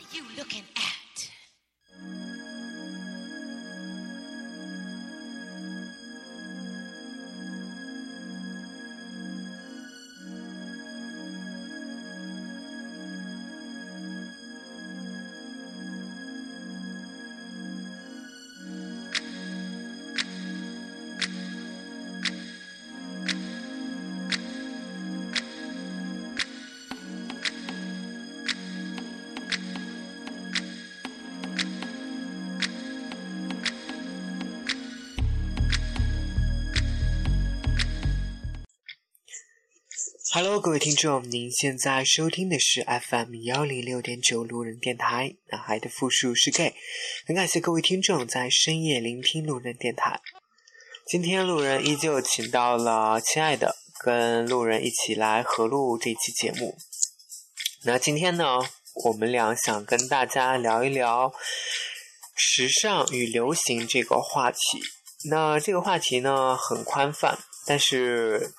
are you looking at?，Hello，各位听众，您现在收听的是 FM 幺零六点九路人电台，男孩的复数是 gay，很感谢各位听众在深夜聆听路人电台。今天路人依旧请到了亲爱的，跟路人一起来合录这期节目。那今天呢，我们俩想跟大家聊一聊时尚与流行这个话题。那这个话题呢很宽泛，但是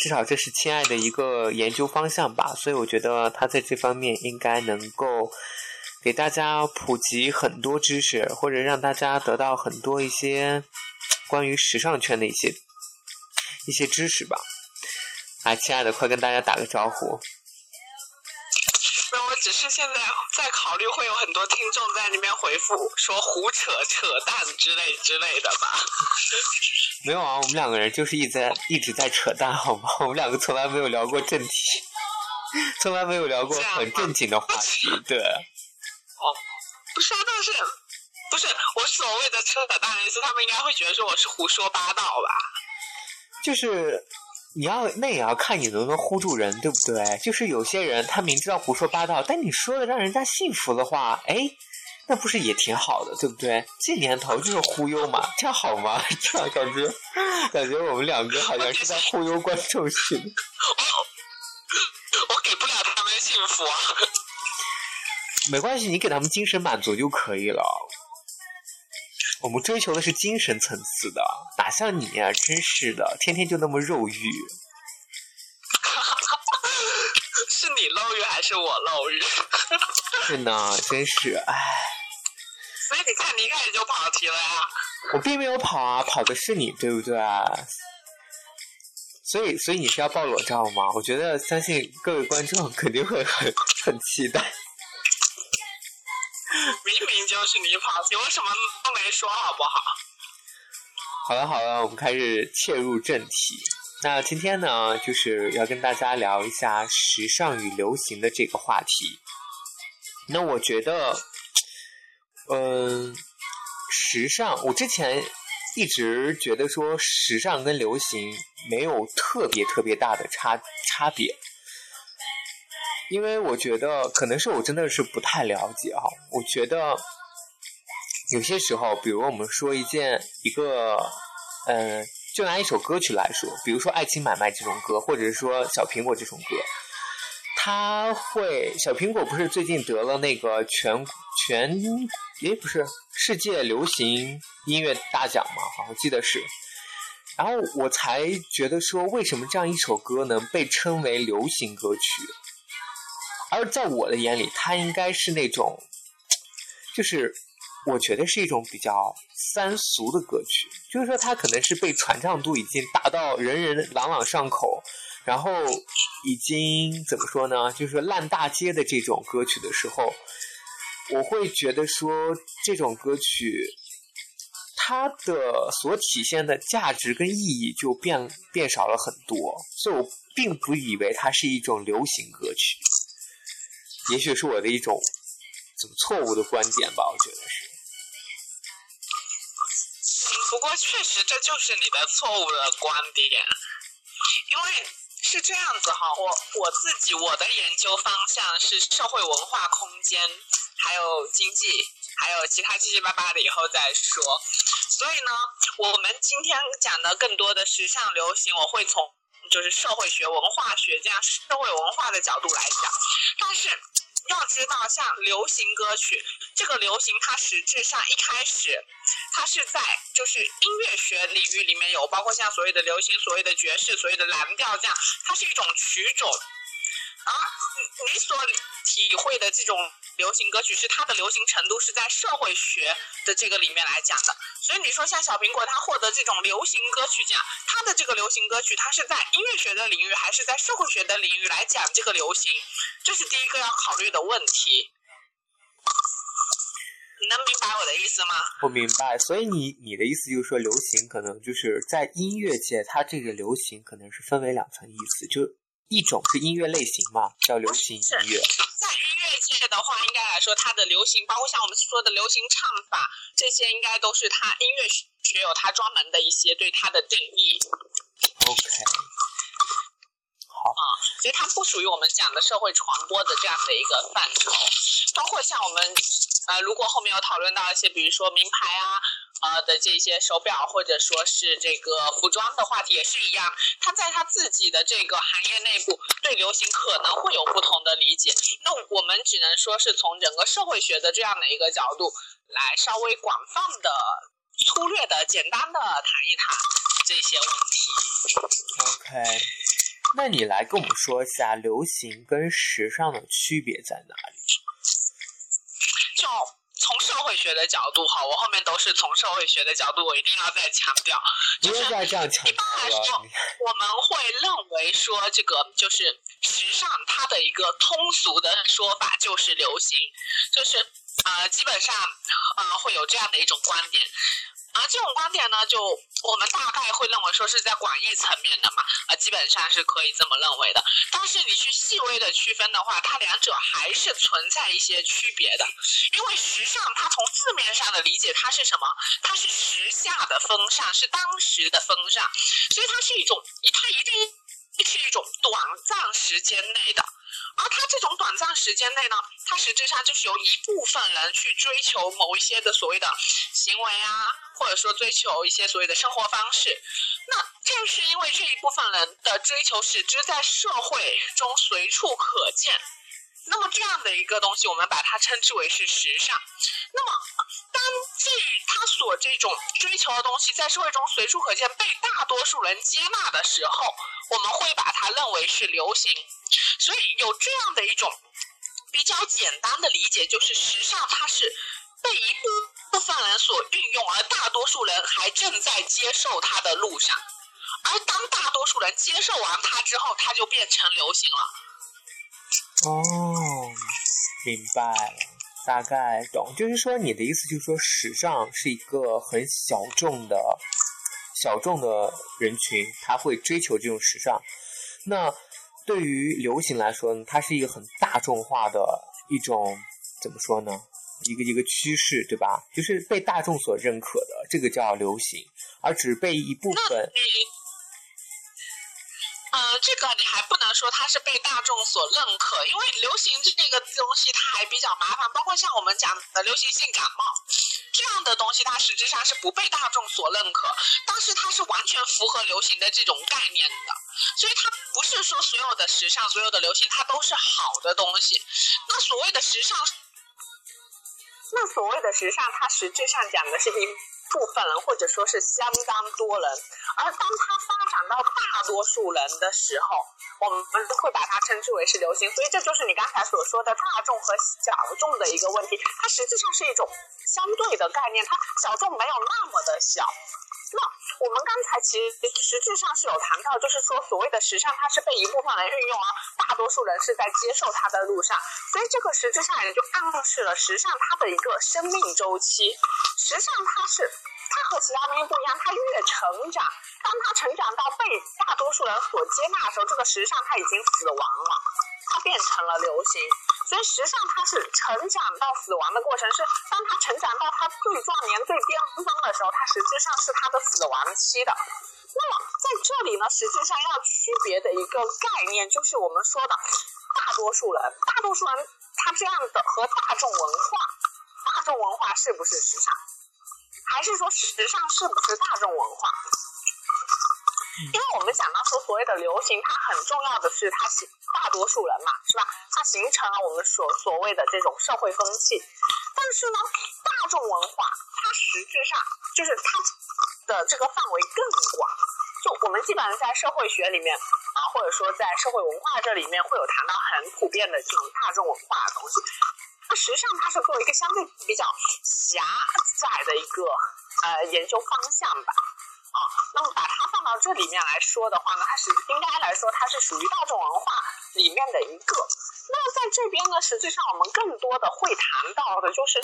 至少这是亲爱的一个研究方向吧，所以我觉得他在这方面应该能够给大家普及很多知识，或者让大家得到很多一些关于时尚圈的一些一些知识吧。啊，亲爱的，快跟大家打个招呼。那，我只是现在在考虑会有很多听众在那边回复说胡扯扯淡之类之类的吧。没有啊，我们两个人就是一直在一直在扯淡，好吗？我们两个从来没有聊过正题，从来没有聊过很正经的话题。对，哦，不是啊，但是不是我所谓的扯淡的意思，他们应该会觉得说我是胡说八道吧？就是你要那也要看你能不能唬住人，对不对？就是有些人他明知道胡说八道，但你说的让人家信服的话，哎。那不是也挺好的，对不对？这年头就是忽悠嘛，这样好吗？这样感觉，感觉我们两个好像是在忽悠观众似的。我给不了他们幸福啊。没关系，你给他们精神满足就可以了。我们追求的是精神层次的，哪像你啊？真是的，天天就那么肉欲。是你漏欲还是我漏欲？是呢，真是唉。所以你看，你一开始就跑题了呀。我并没有跑啊，跑的是你，对不对？所以，所以你是要爆裸照吗？我觉得，相信各位观众肯定会很很期待。明明就是你跑题，我什么都没说，好不好？好了好了，我们开始切入正题。那今天呢，就是要跟大家聊一下时尚与流行的这个话题。那我觉得。嗯，时尚，我之前一直觉得说时尚跟流行没有特别特别大的差差别，因为我觉得可能是我真的是不太了解哈。我觉得有些时候，比如我们说一件一个，嗯，就拿一首歌曲来说，比如说《爱情买卖》这种歌，或者是说《小苹果》这种歌，它会小苹果不是最近得了那个全全。诶，不是世界流行音乐大奖吗？好，我记得是。然后我才觉得说，为什么这样一首歌能被称为流行歌曲？而在我的眼里，它应该是那种，就是我觉得是一种比较三俗的歌曲。就是说，它可能是被传唱度已经达到人人朗朗上口，然后已经怎么说呢？就是烂大街的这种歌曲的时候。我会觉得说这种歌曲，它的所体现的价值跟意义就变变少了很多，所以我并不以为它是一种流行歌曲。也许是我的一种怎么错误的观点吧，我觉得是。不过确实这就是你的错误的观点，因为是这样子哈，我我自己我的研究方向是社会文化空间。还有经济，还有其他七七八八的，以后再说。所以呢，我们今天讲的更多的时尚流行，我会从就是社会学、文化学这样社会文化的角度来讲。但是要知道，像流行歌曲这个流行，它实质上一开始，它是在就是音乐学领域里面有，包括像所谓的流行、所谓的爵士、所谓的蓝调这样，它是一种曲种。啊你你所体会的这种流行歌曲，是它的流行程度是在社会学的这个里面来讲的。所以你说像小苹果，它获得这种流行歌曲奖，它的这个流行歌曲，它是在音乐学的领域，还是在社会学的领域来讲这个流行？这是第一个要考虑的问题。你能明白我的意思吗？我明白，所以你你的意思就是说，流行可能就是在音乐界，它这个流行可能是分为两层意思，就一种是音乐类型嘛，叫流行音乐。在音乐界的话，应该来说，它的流行，包括像我们说的流行唱法，这些应该都是它音乐学有它专门的一些对它的定义。OK，好，啊，所以它不属于我们讲的社会传播的这样的一个范畴，包括像我们呃，如果后面有讨论到一些，比如说名牌啊。呃的这些手表，或者说是这个服装的话题也是一样，他在他自己的这个行业内部对流行可能会有不同的理解。那我们只能说是从整个社会学的这样的一个角度来稍微广泛的、粗略的、简单的谈一谈这些问题。OK，那你来跟我们说一下流行跟时尚的区别在哪里？就从社会学的角度哈，我后面都是从社会学的角度，我一定要再强调，就是一般来说。，我们会认为说这个就是时尚，它的一个通俗的说法就是流行，就是呃基本上呃会有这样的一种观点。而这种观点呢，就我们大概会认为说是在广义层面的嘛，啊，基本上是可以这么认为的。但是你去细微的区分的话，它两者还是存在一些区别的。因为时尚，它从字面上的理解，它是什么？它是时下的风尚，是当时的风尚，所以它是一种，它一定是一种短暂时间内的。而它这种短暂时间内呢，它实质上就是由一部分人去追求某一些的所谓的行为啊，或者说追求一些所谓的生活方式。那正是因为这一部分人的追求，使之在社会中随处可见。那么这样的一个东西，我们把它称之为是时尚。那么，当这他所这种追求的东西在社会中随处可见，被大多数人接纳的时候，我们会把它认为是流行。所以有这样的一种比较简单的理解，就是时尚它是被一部分人所运用，而大多数人还正在接受它的路上。而当大多数人接受完它之后，它就变成流行了。哦，明白了，大概懂。就是说，你的意思就是说，时尚是一个很小众的、小众的人群，他会追求这种时尚。那对于流行来说呢，它是一个很大众化的一种，怎么说呢？一个一个趋势，对吧？就是被大众所认可的，这个叫流行，而只被一部那分你，呃，这个你还不能说它是被大众所认可，因为流行这个东西它还比较麻烦，包括像我们讲的流行性感冒这样的东西，它实质上是不被大众所认可，但是它是完全符合流行的这种概念的，所以它不是说所有的时尚、所有的流行它都是好的东西。那所谓的时尚，那所谓的时尚，它实质上讲的是一部分人，或者说是相当多人。而当它发展到大多数人的时候，我们会把它称之为是流行。所以这就是你刚才所说的大众和小众的一个问题。它实际上是一种相对的概念，它小众没有那么的小。那我们刚才其实实质上是有谈到，就是说所谓的时尚，它是被一部分人运用，啊大多数人是在接受它的路上，所以这个实质上也就暗示了时尚它的一个生命周期。时尚它是它和其他东西不一样，它越成长，当它成长到被大多数人所接纳的时候，这个时尚它已经死亡了，它变成了流行。所以时尚它是成长到死亡的过程，是当它成长到它最壮年、最巅峰的时候，它实质上是它的死亡期的。那么在这里呢，实质上要区别的一个概念，就是我们说的大多数人，大多数人他这样的和大众文化，大众文化是不是时尚？还是说时尚是不是大众文化？因为我们讲到说所谓的流行，它很重要的是它形大多数人嘛，是吧？它形成了我们所所谓的这种社会风气。但是呢，大众文化它实质上就是它的这个范围更广。就我们基本上在社会学里面啊，或者说在社会文化这里面会有谈到很普遍的这种大众文化的东西。那实际上它是作为一个相对比较狭窄的一个呃研究方向吧。啊，那么把它放到这里面来说的话呢，它是应该来说它是属于大众文化里面的一个。那么在这边呢，实际上我们更多的会谈到的就是，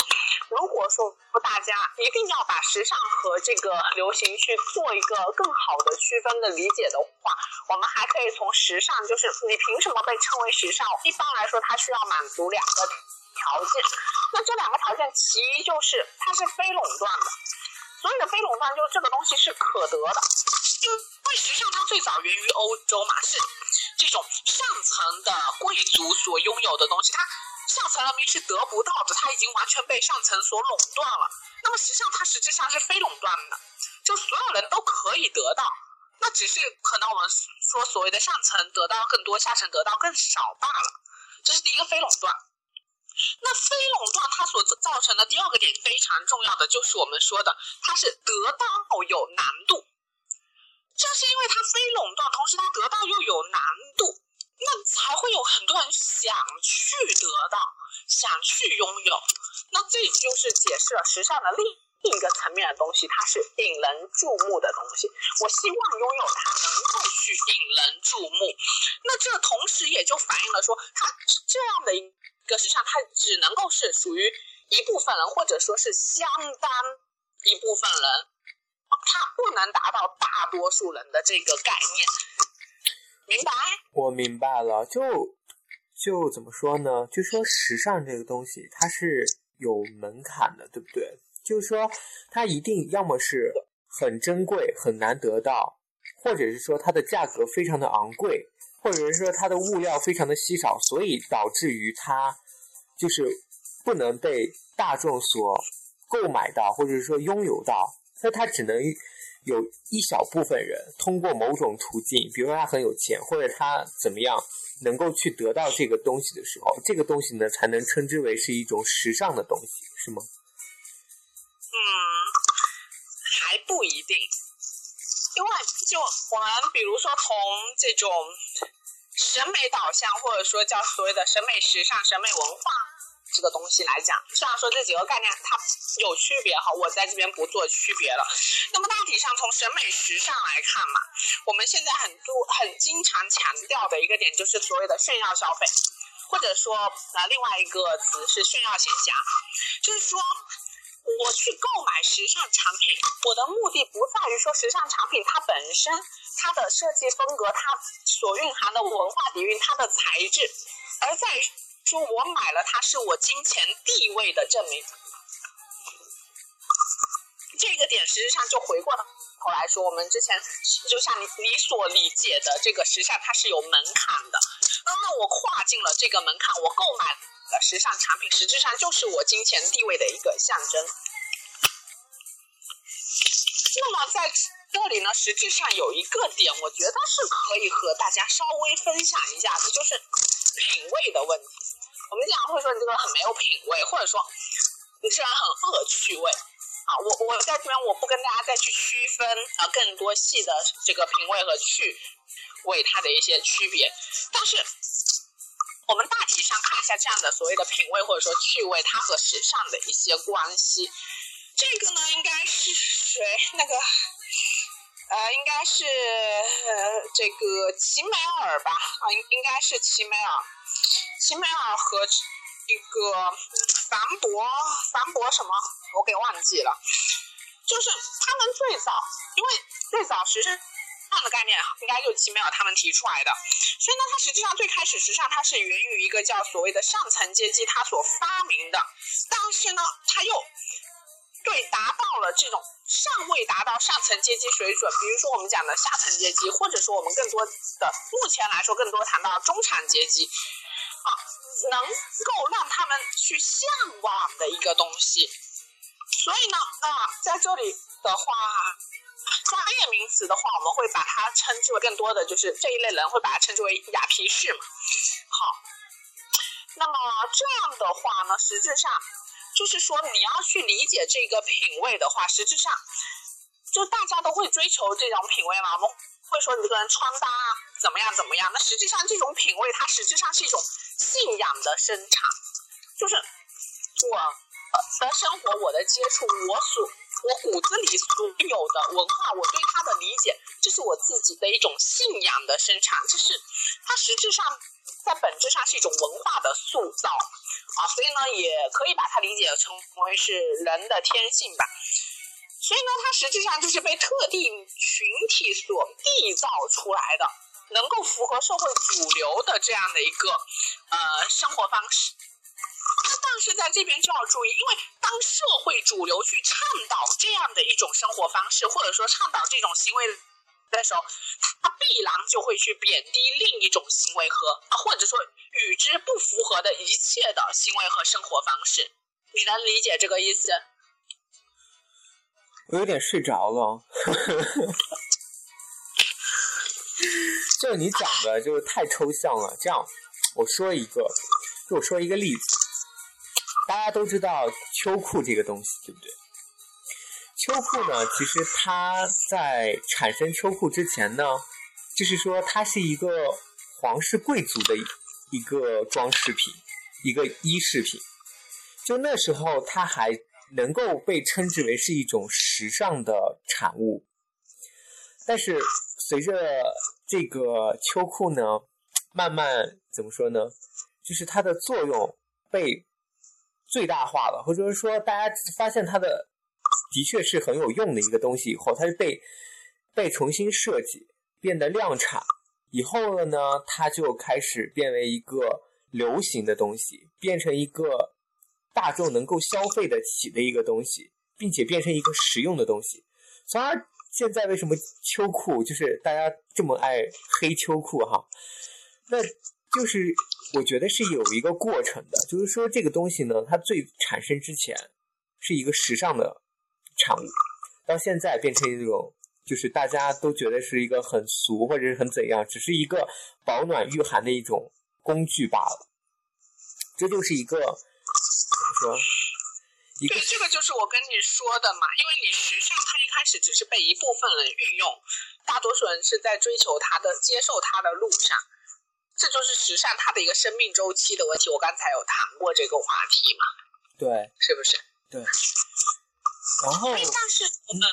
如果说大家一定要把时尚和这个流行去做一个更好的区分的理解的话，我们还可以从时尚，就是你凭什么被称为时尚？一般来说，它需要满足两个条件。那这两个条件，其一就是它是非垄断的。所谓的非垄断，就是这个东西是可得的，因为时尚它最早源于欧洲嘛，是这种上层的贵族所拥有的东西，它下层人民是得不到的，它已经完全被上层所垄断了。那么时尚它实际上是非垄断的，就所有人都可以得到，那只是可能我们说所谓的上层得到更多，下层得到更少罢了。这是第一个非垄断。那非垄断它所造成的第二个点非常重要的，就是我们说的，它是得到有难度。正是因为它非垄断，同时它得到又有难度，那才会有很多人想去得到，想去拥有。那这就是解释了时尚的另一个层面的东西，它是引人注目的东西。我希望拥有它，能够去引人注目。那这同时也就反映了说，它这样的一。个时尚，它只能够是属于一部分人，或者说是相当一部分人，它不能达到大多数人的这个概念，明白？我明白了，就就怎么说呢？就说时尚这个东西，它是有门槛的，对不对？就是说，它一定要么是很珍贵、很难得到，或者是说它的价格非常的昂贵。或者是说它的物料非常的稀少，所以导致于它就是不能被大众所购买到，或者是说拥有到，那它只能有一小部分人通过某种途径，比如说他很有钱，或者他怎么样，能够去得到这个东西的时候，这个东西呢才能称之为是一种时尚的东西，是吗？嗯，还不一定。因为就我们比如说从这种审美导向，或者说叫所谓的审美时尚、审美文化这个东西来讲，虽然说这几个概念它有区别哈，我在这边不做区别了。那么大体上从审美时尚来看嘛，我们现在很多很经常强调的一个点就是所谓的炫耀消费，或者说啊另外一个词是炫耀闲暇，就是说。我去购买时尚产品，我的目的不在于说时尚产品它本身它的设计风格，它所蕴含的文化底蕴，它的材质，而在说我买了它是我金钱地位的证明。这个点实际上就回过头来说，我们之前就像你你所理解的这个时尚，它是有门槛的。那么我跨进了这个门槛，我购买。的时尚产品实质上就是我金钱地位的一个象征。那么在这里呢，实际上有一个点，我觉得是可以和大家稍微分享一下的，就是品味的问题。我们经常会说你这个很没有品味，或者说你这人很恶趣味啊。我我在这边我不跟大家再去区分啊更多细的这个品味和趣味它的一些区别，但是。我们大体上看一下这样的所谓的品味或者说趣味，它和时尚的一些关系。这个呢，应该是谁？那个，呃，应该是这个齐美尔吧？啊，应应该是齐美尔。齐美尔和一个凡博，凡博什么？我给忘记了。就是他们最早，因为最早时尚。这样的概念应该就齐美尔他们提出来的，所以呢，它实际上最开始实际上它是源于一个叫所谓的上层阶级他所发明的，但是呢，他又对达到了这种尚未达到上层阶级水准，比如说我们讲的下层阶级，或者说我们更多的目前来说更多谈到中产阶级啊，能够让他们去向往的一个东西，所以呢，啊，在这里的话。专业名词的话，我们会把它称之为更多的就是这一类人会把它称之为雅皮士嘛。好，那么这样的话呢，实质上就是说你要去理解这个品味的话，实质上就大家都会追求这种品味嘛。我们会说你这个人穿搭啊怎么样怎么样。那实际上这种品味，它实质上是一种信仰的生产，就是我的生活，我的接触，我所我骨子里所有的文化，我对它的理解，这是我自己的一种信仰的生产，这是它实质上在本质上是一种文化的塑造啊，所以呢，也可以把它理解成为是人的天性吧。所以呢，它实际上就是被特定群体所缔造出来的，能够符合社会主流的这样的一个呃生活方式。但是在这边就要注意，因为当社会主流去倡导这样的一种生活方式，或者说倡导这种行为的时候，它必然就会去贬低另一种行为和，或者说与之不符合的一切的行为和生活方式。你能理解这个意思？我有点睡着了，就你讲的，就是太抽象了。这样，我说一个，就我说一个例子，大家都知道秋裤这个东西，对不对？秋裤呢，其实它在产生秋裤之前呢，就是说它是一个皇室贵族的一个装饰品，一个衣饰品。就那时候，它还。能够被称之为是一种时尚的产物，但是随着这个秋裤呢，慢慢怎么说呢？就是它的作用被最大化了，或者说大家发现它的的确是很有用的一个东西以后，它是被被重新设计，变得量产以后了呢，它就开始变为一个流行的东西，变成一个。大众能够消费得起的一个东西，并且变成一个实用的东西，从而现在为什么秋裤就是大家这么爱黑秋裤哈？那就是我觉得是有一个过程的，就是说这个东西呢，它最产生之前是一个时尚的产物，到现在变成一种就是大家都觉得是一个很俗或者是很怎样，只是一个保暖御寒的一种工具罢了。这就是一个怎么。说，对，这个就是我跟你说的嘛，因为你时尚它一开始只是被一部分人运用，大多数人是在追求它的、接受它的路上，这就是时尚它的一个生命周期的问题。我刚才有谈过这个话题嘛？对，是不是？对。然后，但是我们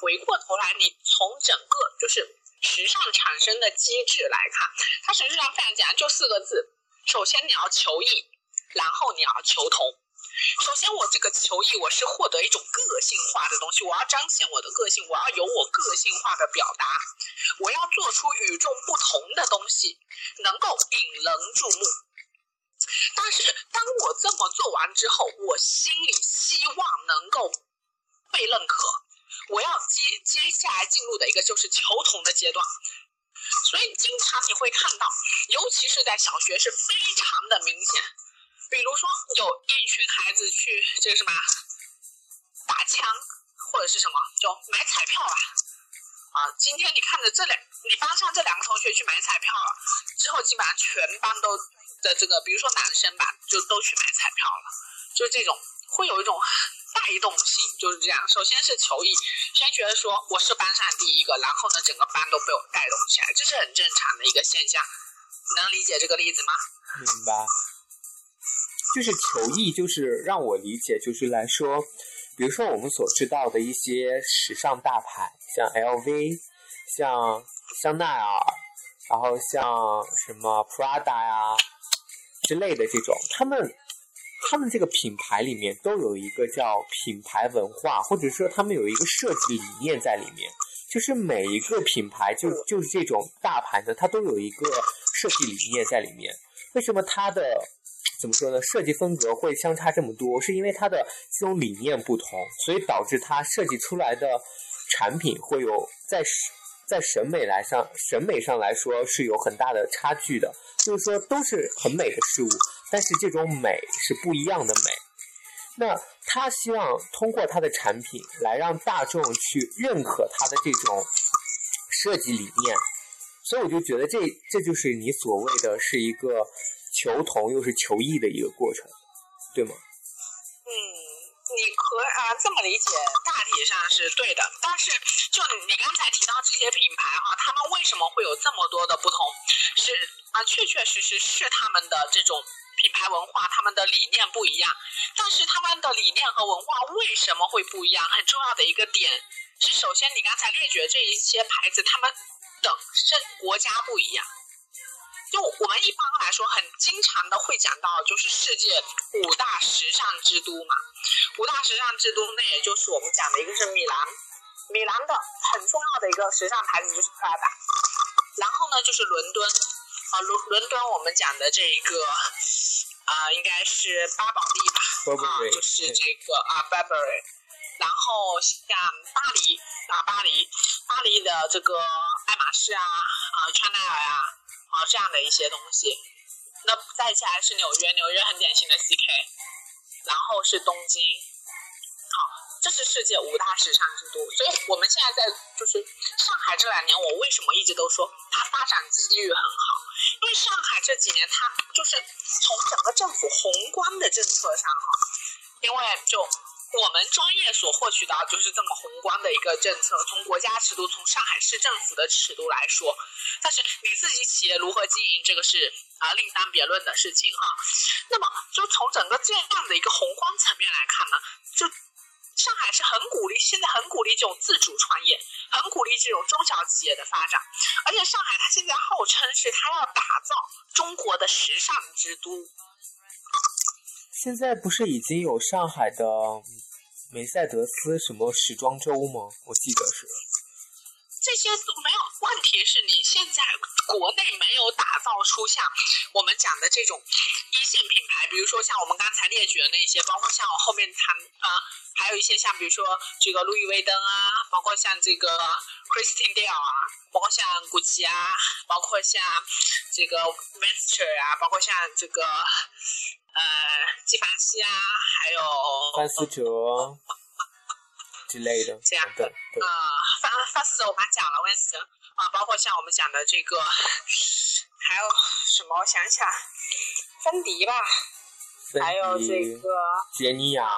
回过头来，你从整个就是时尚产生的机制来看，它实际上非常简单，就四个字：首先你要求异，然后你要求同。首先，我这个求异，我是获得一种个性化的东西，我要彰显我的个性，我要有我个性化的表达，我要做出与众不同的东西，能够引人注目。但是，当我这么做完之后，我心里希望能够被认可，我要接接下来进入的一个就是求同的阶段。所以，经常你会看到，尤其是在小学，是非常的明显。比如说，有一群孩子去这个什么打枪，或者是什么，就买彩票吧。啊，今天你看着这两，你班上这两个同学去买彩票了，之后基本上全班都的这个，比如说男生吧，就都去买彩票了。就这种会有一种带动性，就是这样。首先是求艺，先觉得说我是班上第一个，然后呢，整个班都被我带动起来，这是很正常的一个现象。能理解这个例子吗？明白。就是求艺，就是让我理解，就是来说，比如说我们所知道的一些时尚大牌，像 LV，像香奈儿，然后像什么 Prada 呀之类的这种，他们他们这个品牌里面都有一个叫品牌文化，或者说他们有一个设计理念在里面，就是每一个品牌就就是这种大牌的，它都有一个设计理念在里面。为什么它的？怎么说呢？设计风格会相差这么多，是因为它的这种理念不同，所以导致它设计出来的产品会有在在审美来上审美上来说是有很大的差距的。就是说都是很美的事物，但是这种美是不一样的美。那他希望通过他的产品来让大众去认可他的这种设计理念，所以我就觉得这这就是你所谓的是一个。求同又是求异的一个过程，对吗？嗯，你可啊、这么理解，大体上是对的。但是就你刚才提到这些品牌哈，他们为什么会有这么多的不同？是啊，确确实实是他们的这种品牌文化，他们的理念不一样。但是他们的理念和文化为什么会不一样？很重要的一个点是，首先你刚才列举的这一些牌子，他们的是国家不一样。就我们一般来说，很经常的会讲到，就是世界五大时尚之都嘛。五大时尚之都，那也就是我们讲的一个是米兰，米兰的很重要的一个时尚牌子就是 Prada，然后呢就是伦敦，啊伦伦敦我们讲的这一个啊、应该是巴宝莉吧，啊就是这个啊 Burberry，然后像巴黎啊巴黎，巴黎的这个爱马仕啊啊川奈儿啊啊这样的一些东西，那再下来是纽约，纽约很典型的 CK，然后是东京，好，这是世界五大时尚之都。所以我们现在在就是上海这两年，我为什么一直都说它发展机遇很好？因为上海这几年它就是从整个政府宏观的政策上哈，因为就我们专业所获取到就是这么宏观的一个政策，从国家尺度，从上海市政府的尺度来说，但是你自己企业如何经营，这个是啊另当别论的事情哈。那么就从整个这样的一个宏观层面来看呢，就上海是很鼓励，现在很鼓励这种自主创业，很鼓励这种中小企业的发展，而且上海它现在号称是它要打造中国的时尚之都，现在不是已经有上海的梅赛德斯什么时装周吗？我记得是。这些都没有。问题是你现在国内没有打造出像我们讲的这种一线品牌，比如说像我们刚才列举的那些，包括像我后面谈啊、还有一些像比如说这个路易威登啊，包括像这个 Christian Dior 啊，包括像古奇啊，包括像这个 Venture 啊，包括像这个呃纪梵希啊，还有范思哲之类的，这样对对，啊，范范思哲我刚讲了，温斯啊，包括像我们讲的这个，还有什么？我想想，芬迪吧，芬还有这迪、个杰尼亚，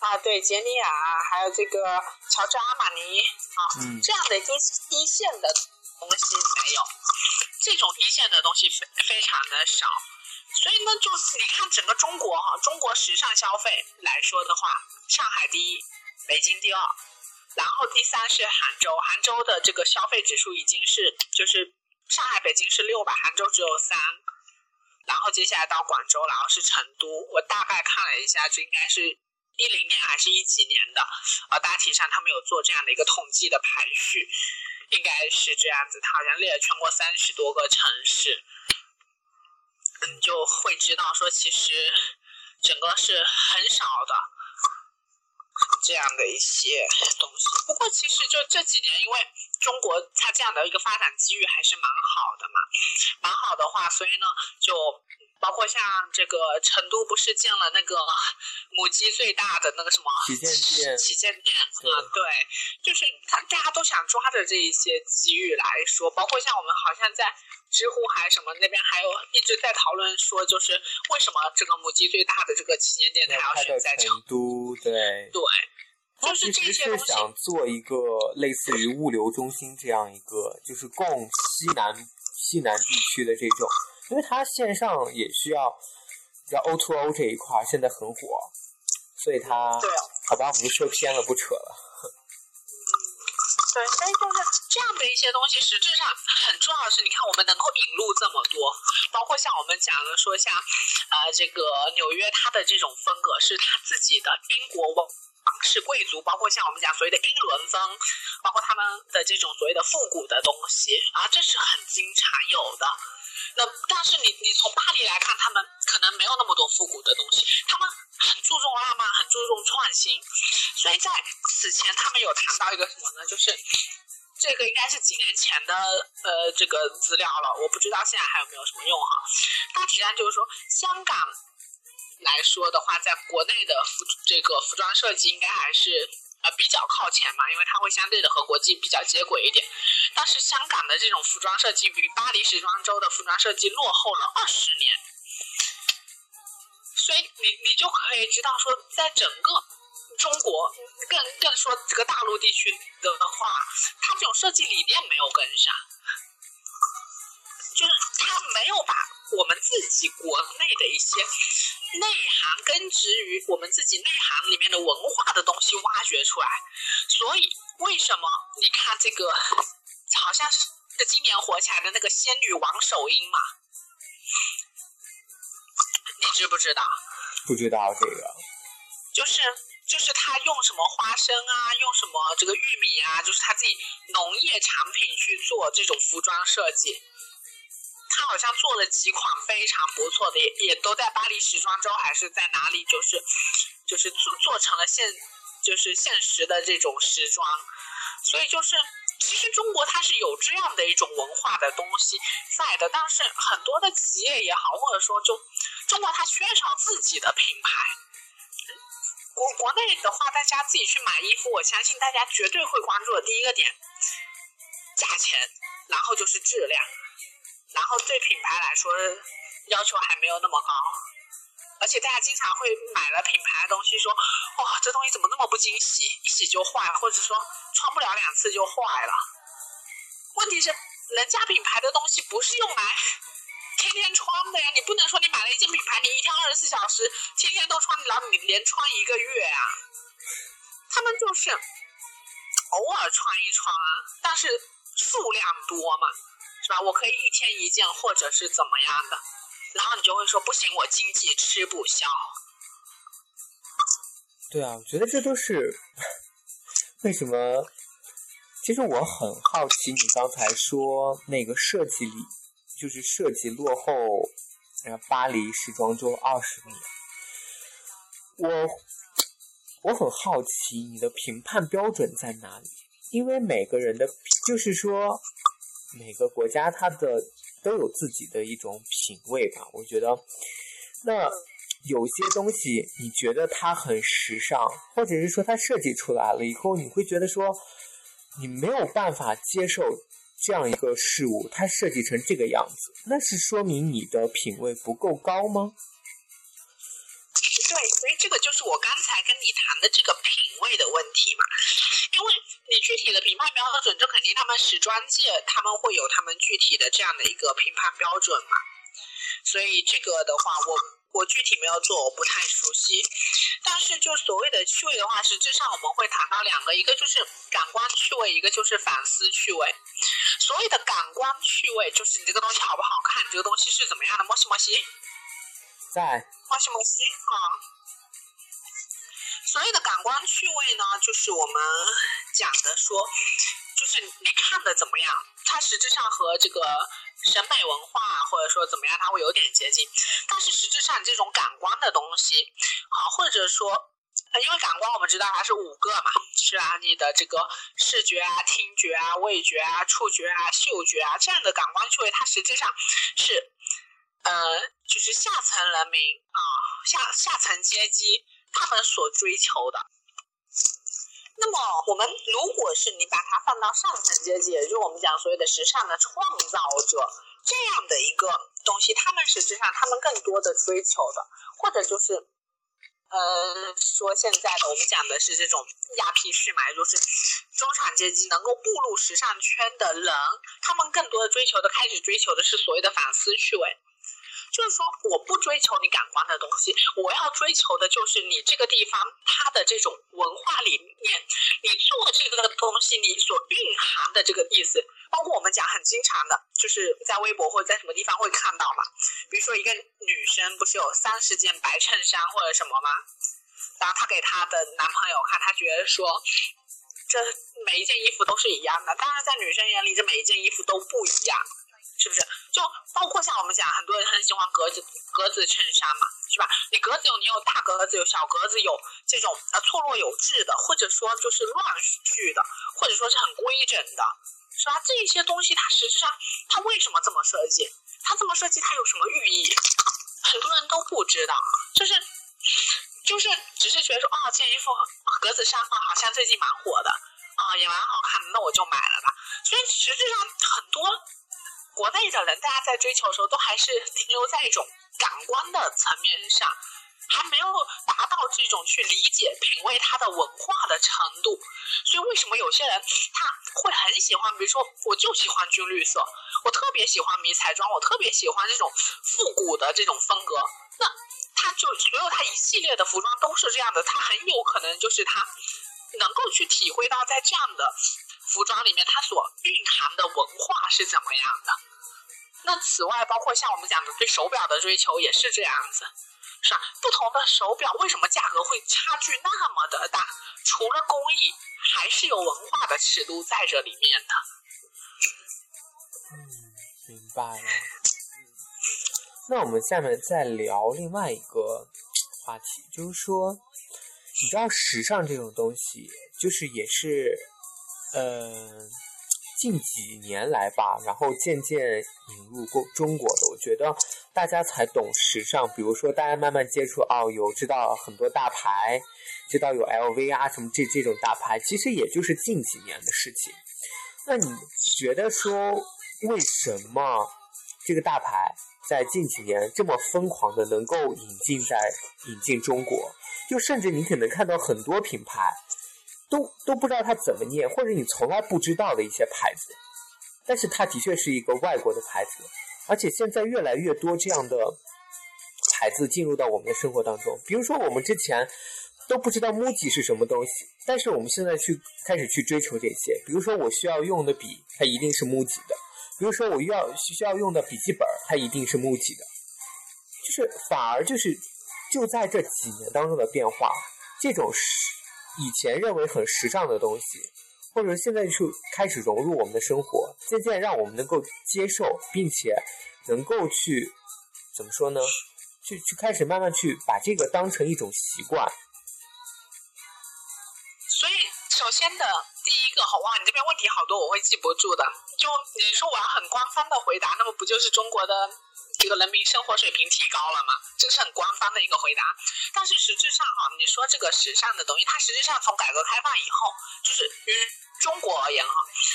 啊，对，杰尼亚，还有这个乔治阿玛尼啊，嗯这样的一一线的东西没有，这种一线的东西非非常的少。所以呢，就是你看整个中国哈，中国时尚消费来说的话，上海第一，北京第二，然后第三是杭州，杭州的这个消费指数已经是就是上海、北京是六吧，杭州只有三，然后接下来到广州，然后是成都。我大概看了一下，这应该是一零年还是一几年的，呃，大体上他们有做这样的一个统计的排序，应该是这样子，他好像列了全国三十多个城市，嗯就会知道说，其实整个是很少的。这样的一些东西，不过其实就这几年，因为中国它这样的一个发展机遇还是蛮好的嘛，蛮好的话，所以呢，就包括像这个成都不是建了那个母鸡最大的那个什么旗舰店旗舰店啊，对，就是他大家都想抓着这一些机遇来说，包括像我们好像在知乎还什么那边还有一直在讨论说，就是为什么这个母鸡最大的这个旗舰店它要开选在在成成都，对，对，就是这些东西。想做一个类似于物流中心这样一个，就是供西南西南地区的这种，因为它线上也需要，要 O to O 这一块现在很火，所以它对好吧，我们说偏了，不扯了。对，所以就是这样的一些东西，实质上很重要的是，你看我们能够引入这么多，包括像我们讲的说像，呃，这个纽约它的这种风格是它自己的英国王王室贵族，包括像我们讲所谓的英伦风，包括他们的这种所谓的复古的东西啊，这是很经常有的。那但是你你从巴黎来看，他们可能没有那么多复古的东西，他们很注重浪漫，很注重创新。所以在此前，他们有谈到一个什么呢？就是这个应该是几年前的呃这个资料了，我不知道现在还有没有什么用哈。大体上就是说，香港来说的话，在国内的服这个服装设计应该还是呃比较靠前嘛，因为它会相对的和国际比较接轨一点。但是香港的这种服装设计比巴黎时装周的服装设计落后了二十年。所以你你就可以知道说，在整个中国，更更说这个大陆地区的话，它这种设计理念没有跟上，就是它没有把我们自己国内的一些内涵根植于我们自己内涵里面的文化的东西挖掘出来。所以为什么你看这个，好像是今年火起来的那个仙女王守英嘛？你知不知道？不知道这个，就是就是他用什么花生啊，用什么这个玉米啊，就是他自己农业产品去做这种服装设计。他好像做了几款非常不错的，也也都在巴黎时装周还是在哪里，就是就是做做成了现就是现实的这种时装。所以就是其实中国它是有这样的一种文化的东西在的，但是很多的企业也好，或者说就中国它缺少自己的品牌。国国内的话，大家自己去买衣服，我相信大家绝对会关注的第一个点，价钱，然后就是质量，然后对品牌来说要求还没有那么高，而且大家经常会买了品牌的东西说，哇，这东西怎么那么不惊喜，一洗就坏，或者说穿不了两次就坏了。问题是，人家品牌的东西不是用来 天天穿的呀，你不能说你买了一件品牌，你一天二十四小时天天都穿，然后你连穿一个月啊。他们就是偶尔穿一穿啊，但是数量多嘛，我可以一天一件，或者是怎么样的，然后你就会说不行，我经济吃不消。对啊，我觉得这都是为什么。其实我很好奇，你刚才说那个设计里，就是设计落后，呃，巴黎时装周二十年。我我很好奇你的评判标准在哪里，因为每个人的，就是说每个国家它的都有自己的一种品味吧。我觉得，那有些东西你觉得它很时尚，或者是说它设计出来了以后，你会觉得说。你没有办法接受这样一个事物，它设计成这个样子，那是说明你的品味不够高吗？对，所以这个就是我刚才跟你谈的这个品味的问题嘛。因为你具体的评判标准，这肯定他们时装界他们会有他们具体的这样的一个评判标准嘛。所以这个的话，我。我具体没有做，我不太熟悉。但是就所谓的趣味的话，实质上我们会谈到两个，一个就是感官趣味，一个就是反思趣味。所谓的感官趣味，就是你这个东西好不好看，你这个东西是怎么样的，莫西莫西，在莫西莫西啊。所谓的感官趣味呢，就是我们讲的说，就是你看的怎么样，它实质上和这个。审美文化或者说怎么样，它会有点接近，但是实质上这种感官的东西，啊，或者说，因为感官我们知道它是五个嘛，是啊，你的这个视觉啊、听觉啊、味觉啊、触觉啊、嗅觉啊这样的感官趣味，它实际上是，呃，就是下层人民啊，下下层阶级他们所追求的。那么我们如果是你把它放到上层阶级，也就是我们讲所谓的时尚的创造者这样的一个东西，他们实际上他们更多的追求的，或者就是，呃，说现在的我们讲的是这种亚皮式嘛，也就是中产阶级能够步入时尚圈的人，他们更多的追求的开始追求的是所谓的反思趣味。就是说，我不追求你感官的东西，我要追求的就是你这个地方它的这种文化理念，你做这个东西你所蕴含的这个意思，包括我们讲很经常的，就是在微博或者在什么地方会看到嘛，比如说一个女生不是有三十件白衬衫或者什么吗？然后她给她的男朋友看，她觉得说，这每一件衣服都是一样的，但是在女生眼里，这每一件衣服都不一样。是不是？就包括像我们讲，很多人很喜欢格子格子衬衫嘛，是吧？你格子有你有大格子，有小格子，有这种呃错落有致的，或者说就是乱序的，或者说是很规整的，是吧？这些东西它实质上它为什么这么设计？它这么设计它有什么寓意？很多人都不知道，就是就是只是觉得说，哦，这件衣服格子衫啊，好像最近蛮火的啊，也蛮好看的，那我就买了吧。所以实际上很多。国内的人，大家在追求的时候，都还是停留在一种感官的层面上，还没有达到这种去理解、品味它的文化的程度。所以为什么有些人他会很喜欢，比如说我就喜欢军绿色，我特别喜欢迷彩装，我特别喜欢这种复古的这种风格，那他就所有他一系列的服装都是这样的，他很有可能就是他能够去体会到在这样的服装里面它所蕴含的文化是怎么样的。那此外，包括像我们讲的对手表的追求也是这样子，是吧？不同的手表为什么价格会差距那么的大？除了工艺，还是有文化的尺度在这里面的。嗯，明白了。那我们下面再聊另外一个话题，就是说，你知道时尚这种东西，就是也是，呃，近几年来吧，然后渐渐引入过中国的，我觉得大家才懂时尚。比如说，大家慢慢接触哦，有知道很多大牌，知道有 LV 啊什么这这种大牌，其实也就是近几年的事情。那你觉得说，为什么这个大牌在近几年这么疯狂的能够引进在引进中国？就甚至你可能看到很多品牌。都都不知道它怎么念，或者你从来不知道的一些牌子，但是它的确是一个外国的牌子，而且现在越来越多这样的牌子进入到我们的生活当中。比如说，我们之前都不知道 MUJI 是什么东西，但是我们现在去开始去追求这些。比如说，我需要用的笔，它一定是 MUJI 的；比如说，我要需要用的笔记本，它一定是 MUJI 的。就是反而就是就在这几年当中的变化，这种是。以前认为很时尚的东西，或者现在就开始融入我们的生活，渐渐让我们能够接受，并且能够去怎么说呢？去去开始慢慢去把这个当成一种习惯。所以，首先的第一个，好哇，你这边问题好多，我会记不住的。就你说我要很官方的回答，那么不就是中国的？这个人民生活水平提高了嘛？这是很官方的一个回答。但是实质上哈，你说这个时尚的东西，它实际上从改革开放以后，就是于中国而言哈，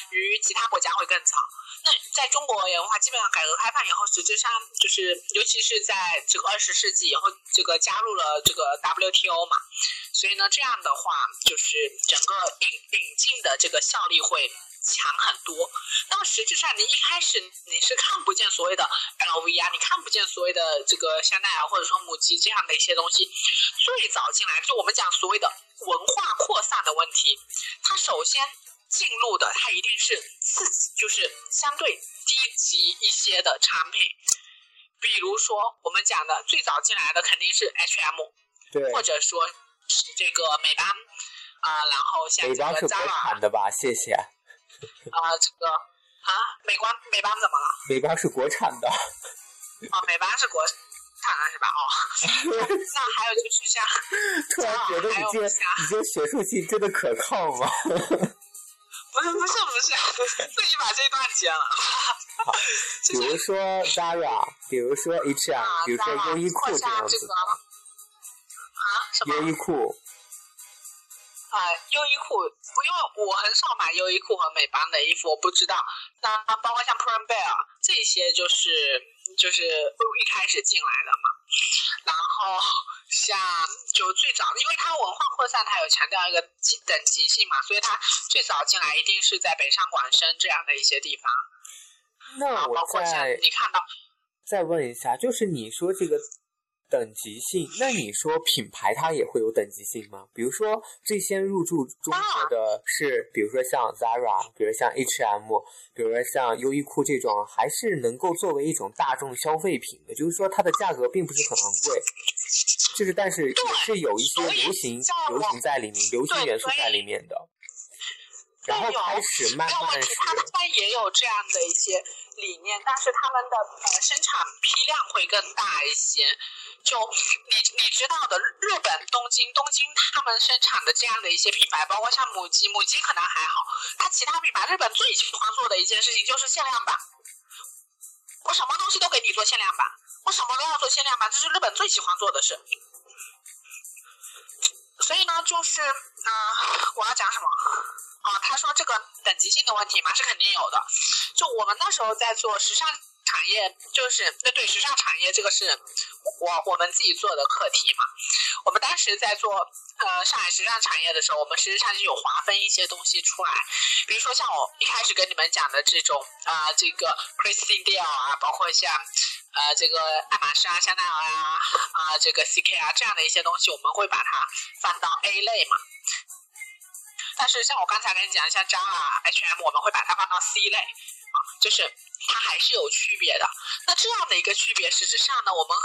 于其他国家会更早。那在中国而言的话，基本上改革开放以后，实质上就是，尤其是在这个二十世纪以后，这个加入了这个 WTO 嘛，所以呢，这样的话就是整个引引进的这个效力会。强很多。那么实质上，你一开始你是看不见所谓的 LV 啊，你看不见所谓的这个香奈儿或者说母鸡这样的一些东西。最早进来，就我们讲所谓的文化扩散的问题，它首先进入的它一定是次级，就是相对低级一些的产品。比如说我们讲的最早进来的肯定是 H&M，对，或者说是这个美邦啊，然后像这个 Zara 的吧，谢谢。啊，这个啊，美光美邦怎么了？美邦是国产的。哦，美邦是国产的是吧？哦，那还有就是像，突然觉得你这你这学术性真的可靠吗？不是不是不是，自己把这段剪了。好，比如说 Zara，比如说 H&M，比如说优衣库这样子。啊？什么？优衣库。啊，优衣库，因为我很少买优衣库和美邦的衣服，我不知道。那包括像 p r a n Bear 这些，就是就是一开始进来的嘛。然后像就最早，因为它文化扩散，它有强调一个级等级性嘛，所以它最早进来一定是在北上广深这样的一些地方。那我再你看到，再问一下，就是你说这个。等级性？那你说品牌它也会有等级性吗？比如说最先入驻中国的是，比如说像 Zara，比如像 H&M，比如说像优衣库这种，还是能够作为一种大众消费品的。就是说它的价格并不是很昂贵，就是但是也是有一些流行流行在里面，流行元素在里面的。然后开始慢慢是。他们也有这样的一些理念，但是他们的呃生产批量会更大一些。就你你知道的，日本东京东京他们生产的这样的一些品牌，包括像母鸡，母鸡可能还好，它其他品牌日本最喜欢做的一件事情就是限量版。我什么东西都给你做限量版，我什么都要做限量版，这是日本最喜欢做的事。所以呢，就是啊，我要讲什么啊？他说这个等级性的问题嘛，是肯定有的。就我们那时候在做时尚。产业就是那对时尚产业这个是我我们自己做的课题嘛。我们当时在做呃上海时尚产业的时候，我们实际上是有划分一些东西出来，比如说像我一开始跟你们讲的这种啊、这个 Christian Dior 啊，包括像呃这个爱马仕啊、香奈儿啊啊、这个 CK 啊这样的一些东西，我们会把它放到 A 类嘛。但是像我刚才跟你讲，像 Zara、H&M，我们会把它放到 C 类啊，就是它还是有区别的。那这样的一个区别，实质上呢，我们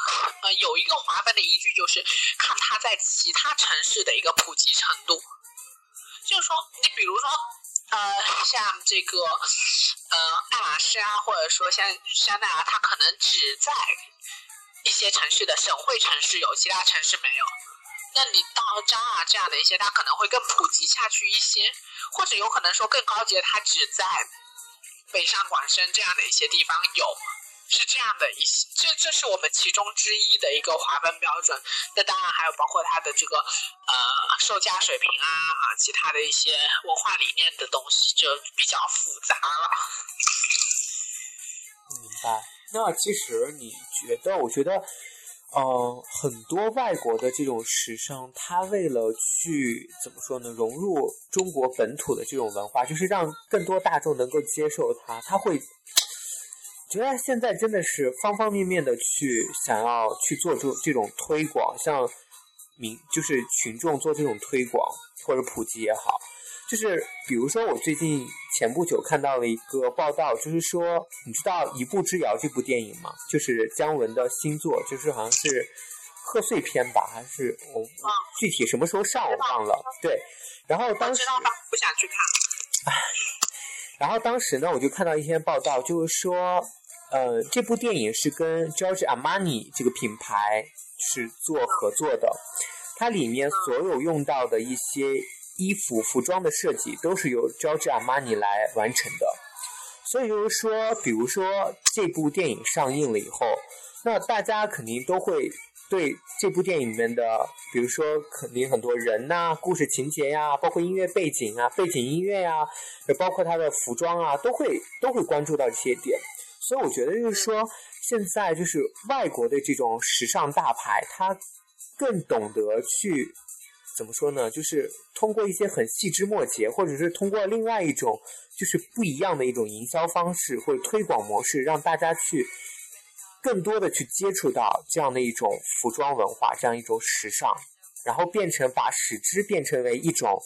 呃有一个划分的依据，就是看它在其他城市的一个普及程度。就是说，你比如说，呃，像这个呃爱马仕啊，或者说像香奈儿，它可能只在一些城市的省会城市有，其他城市没有。那你到张啊这样的一些，它可能会更普及下去一些，或者有可能说更高级的，它只在北上广深这样的一些地方有，是这样的一些，这这是我们其中之一的一个划分标准。那当然还有包括它的这个呃售价水平啊啊，其他的一些文化理念的东西就比较复杂了。明白。那其实你觉得？我觉得，呃，很多外国的这种时尚，它为了去怎么说呢，融入中国本土的这种文化，就是让更多大众能够接受它，它会。觉得现在真的是方方面面的去想要去做这这种推广，像民就是群众做这种推广或者普及也好，就是比如说我最近前不久看到了一个报道，就是说你知道《一步之遥》这部电影吗？就是姜文的新作，就是好像是贺岁片吧，还是我我具体什么时候上我忘了。对，然后当时？不想去看。然后当时呢，我就看到一篇报道，就是说，呃，这部电影是跟 George Armani 这个品牌是做合作的，它里面所有用到的一些衣服、服装的设计都是由 George Armani 来完成的。所以就是说，比如说这部电影上映了以后，那大家肯定都会对这部电影里面的，比如说肯定很多人呐、故事情节呀、包括音乐背景啊、背景音乐呀、也包括他的服装啊，都会都会关注到这些点。所以我觉得就是说，现在就是外国的这种时尚大牌，他更懂得去怎么说呢？就是通过一些很细枝末节，或者是通过另外一种就是不一样的一种营销方式或者推广模式，让大家去更多的去接触到这样的一种服装文化，这样一种时尚，然后变成把使之变成为一种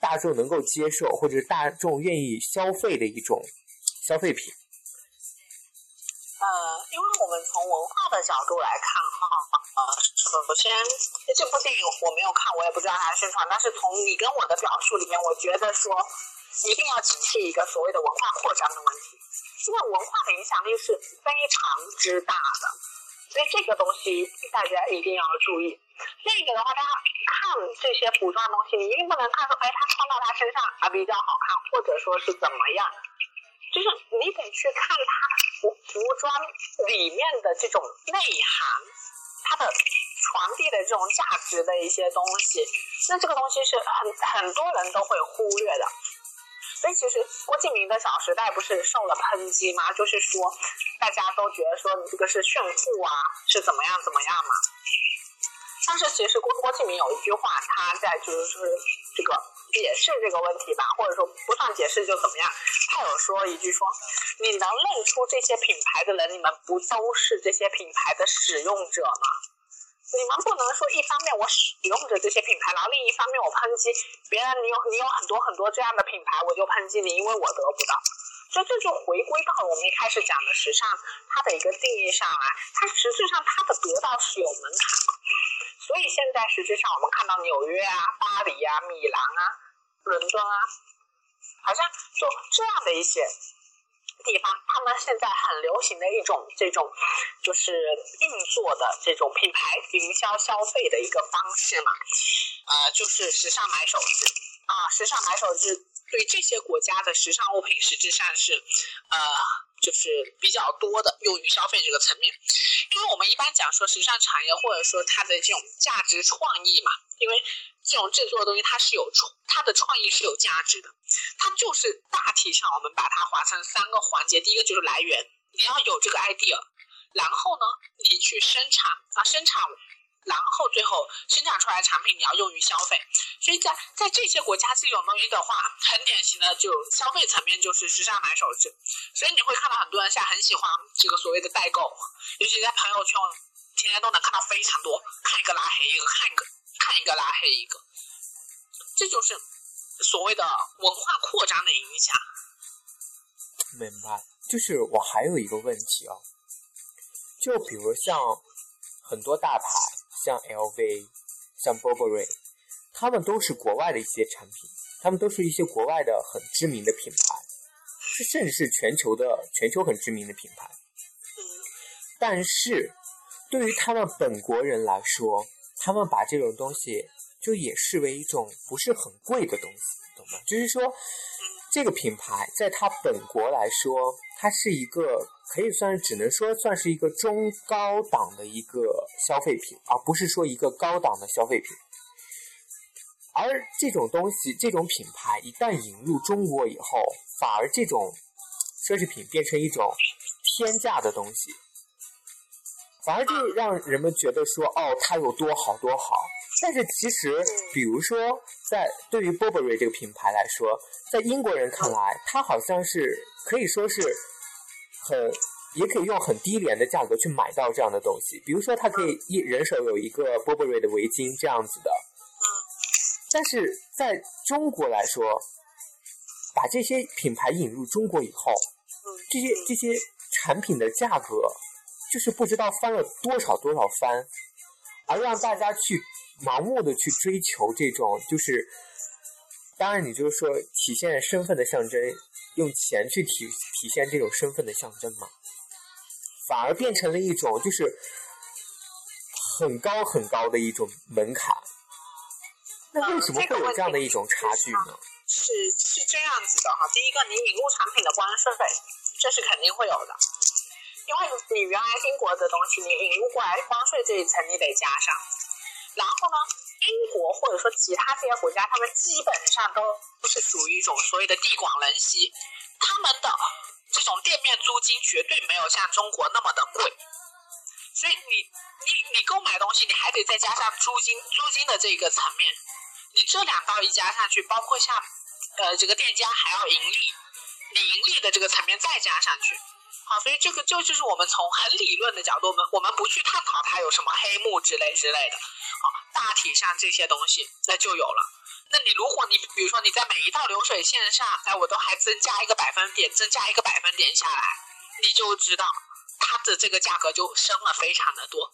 大众能够接受或者是大众愿意消费的一种消费品。呃，因为我们从文化的角度来看哈，啊，首先这部电影我没有看，我也不知道它的宣传，但是从你跟我的表述里面，我觉得说一定要警惕一个所谓的文化扩张的问题，因为文化的影响力是非常之大的，所以这个东西大家一定要注意。另一个的话，大家看这些服装的东西，你一定不能看说，哎，它穿到他身上啊比较好看，或者说是怎么样。就是你得去看他服服装里面的这种内涵，它的传递的这种价值的一些东西，那这个东西是很很多人都会忽略的。所以其实郭敬明的《小时代》不是受了抨击吗？就是说大家都觉得说你这个是炫富啊，是怎么样怎么样嘛。但是其实郭郭敬明有一句话，他在就是这个解释这个问题吧，或者说不算解释就怎么样，他有说一句说，你能认出这些品牌的人，你们不都是这些品牌的使用者吗？你们不能说一方面我使用着这些品牌，然后另一方面我抨击别人，你有你有很多很多这样的品牌，我就抨击你，因为我得不到。所以这就回归到我们一开始讲的时尚它的一个定义上来，它实质上它的得到是有门槛。所以现在实质上我们看到纽约啊、巴黎啊、米兰啊、伦敦啊，好像就这样的一些地方，他们现在很流行的一种这种就是运作的这种品牌营销消费的一个方式嘛，呃，就是时尚买手制啊，时尚买手制对这些国家的时尚物品实质上是呃。就是比较多的用于消费这个层面，因为我们一般讲说时尚产业或者说它的这种价值创意嘛，因为这种制作的东西它是有创，它的创意是有价值的，它就是大体上我们把它划成三个环节，第一个就是来源，你要有这个 idea，然后呢，你去生产啊，生产然后最后生产出来的产品你要用于消费。所以在在这些国家这种东西的话，很典型的就消费层面就是时尚买手制。所以你会看到很多人现在很喜欢这个所谓的代购，尤其在朋友圈，天天都能看到非常多，看一个拉黑一个，看一个看一个拉黑一个，这就是所谓的文化扩张的影响。明白。就是我还有一个问题哦，就比如像很多大牌，像 LV、像 Burberry，他们都是国外的一些产品，他们都是一些国外的很知名的品牌，甚至是全球的全球很知名的品牌。但是，对于他们本国人来说，他们把这种东西就也视为一种不是很贵的东西，懂吗？就是说。这个品牌在它本国来说，它是一个可以算只能说算是一个中高档的一个消费品，而不是说一个高档的消费品。而这种东西，这种品牌一旦引入中国以后，反而这种奢侈品变成一种天价的东西，反而就让人们觉得说，哦，它有多好多好。但是其实，比如说，在对于 Burberry 这个品牌来说，在英国人看来，它好像是可以说是很，也可以用很低廉的价格去买到这样的东西。比如说，他可以一人手有一个 Burberry 的围巾这样子的。但是在中国来说，把这些品牌引入中国以后，这些这些产品的价格就是不知道翻了多少多少番，而让大家去。盲目的去追求这种，就是当然，你就是说体现身份的象征，用钱去体体现这种身份的象征嘛，反而变成了一种就是很高很高的一种门槛。那为什么会有这样的一种差距呢？是是这样子的哈，第一个，你引入产品的关税，这是肯定会有的，因为你原来英国的东西，你引入过来关税这一层你得加上。然后呢，英国或者说其他这些国家，他们基本上都是属于一种所谓的地广人稀，他们的这种店面租金绝对没有像中国那么的贵，所以你你你购买东西，你还得再加上租金租金的这个层面，你这两道一加上去，包括像呃这个店家还要盈利，你盈利的这个层面再加上去。好，所以这个就就是我们从很理论的角度，我们我们不去探讨它有什么黑幕之类之类的，大体上这些东西那就有了。那你如果你比如说你在每一道流水线上，哎，我都还增加一个百分点，增加一个百分点下来，你就知道它的这个价格就升了非常的多。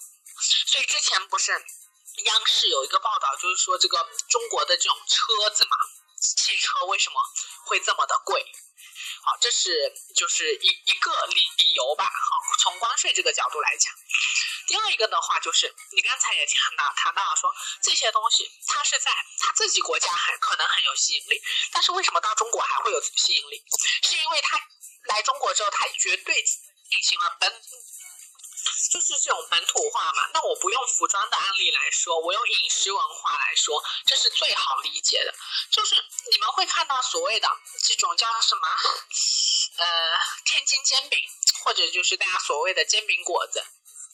所以之前不是央视有一个报道，就是说这个中国的这种车子嘛，汽车为什么会这么的贵？好，这是就是一一个理理由吧。好，从关税这个角度来讲，第二一个的话就是，你刚才也谈到谈到说这些东西，它是在它自己国家很可能很有吸引力，但是为什么到中国还会有吸引力？是因为它来中国之后，它绝对进行了本。就是这种本土化嘛，那我不用服装的案例来说，我用饮食文化来说，这是最好理解的。就是你们会看到所谓的这种叫什么，呃，天津煎饼，或者就是大家所谓的煎饼果子，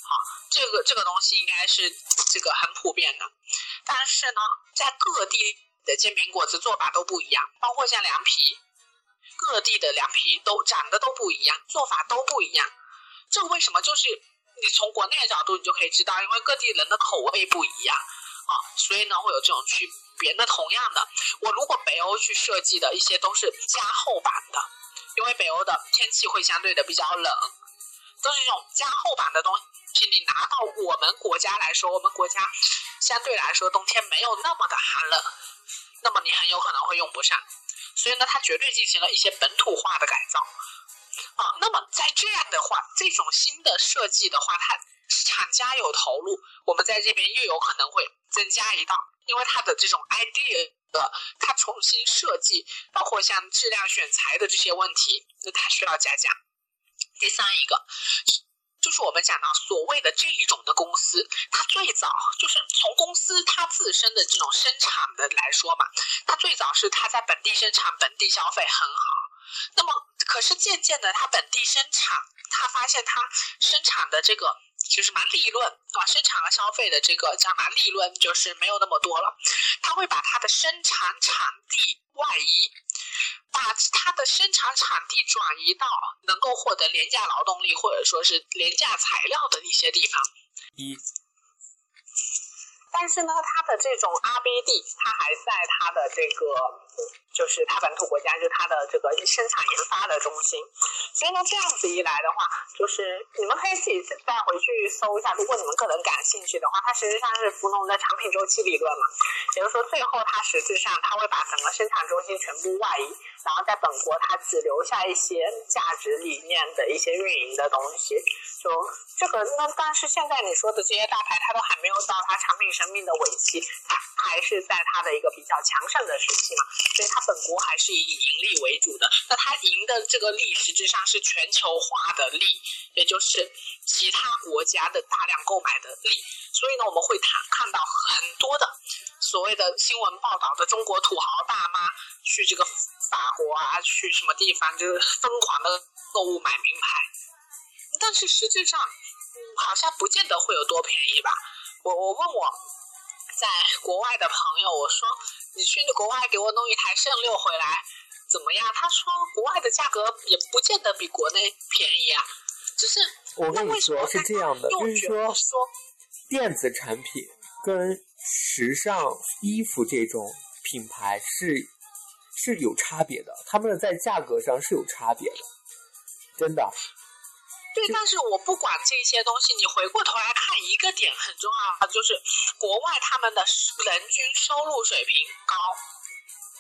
好，这个这个东西应该是这个很普遍的。但是呢，在各地的煎饼果子做法都不一样，包括像凉皮，各地的凉皮都长得都不一样，做法都不一样。这为什么？就是。你从国内的角度，你就可以知道，因为各地人的口味不一样啊，所以呢会有这种区别。那同样的，我如果北欧去设计的一些都是加厚版的，因为北欧的天气会相对的比较冷，都是这种加厚版的东西。你拿到我们国家来说，我们国家相对来说冬天没有那么的寒冷，那么你很有可能会用不上。所以呢，它绝对进行了一些本土化的改造。啊，那么在这样的话，这种新的设计的话，它厂家有投入，我们在这边又有可能会增加一道，因为它的这种 idea 的，它重新设计，包括像质量选材的这些问题，那它需要加价。第三一个，就是我们讲到所谓的这一种的公司，它最早就是从公司它自身的这种生产的来说嘛，它最早是它在本地生产、本地消费很好。那么，可是渐渐的，它本地生产，它发现它生产的这个就是嘛利润啊，生产和消费的这个叫嘛利润就是没有那么多了，他会把它的生产产地外移，把它的生产产地转移到能够获得廉价劳动力或者说是廉价材料的一些地方。一但是呢，它的这种 RBD，它还在它的这个，就是它本土国家，就是它的这个生产研发的中心。所以呢，这样子一来的话，就是你们可以自己再回去搜一下，如果你们个人感兴趣的话，它实际上是福农的产品周期理论嘛，也就是说，最后它实质上它会把整个生产中心全部外移，然后在本国它只留下一些价值理念的一些运营的东西。就这个，那但是现在你说的这些大牌，它都还没有到它产品生命的尾期，还是在它的一个比较强盛的时期嘛，所以它本国还是以盈利为主的。那它赢的这个利，实质上是全球化的利，也就是其他国家的大量购买的利。所以呢，我们会谈看到很多的所谓的新闻报道的中国土豪大妈去这个法国啊，去什么地方，就是疯狂的购物买名牌。但是实质上，好像不见得会有多便宜吧。我我问我在国外的朋友，我说你去国外给我弄一台圣六回来怎么样？他说国外的价格也不见得比国内便宜啊，只是我跟你说是这样的，就是说说电子产品跟时尚衣服这种品牌是是有差别的，他们在价格上是有差别的，真的。对，但是我不管这些东西，你回过头来看一个点很重要，就是国外他们的人均收入水平高，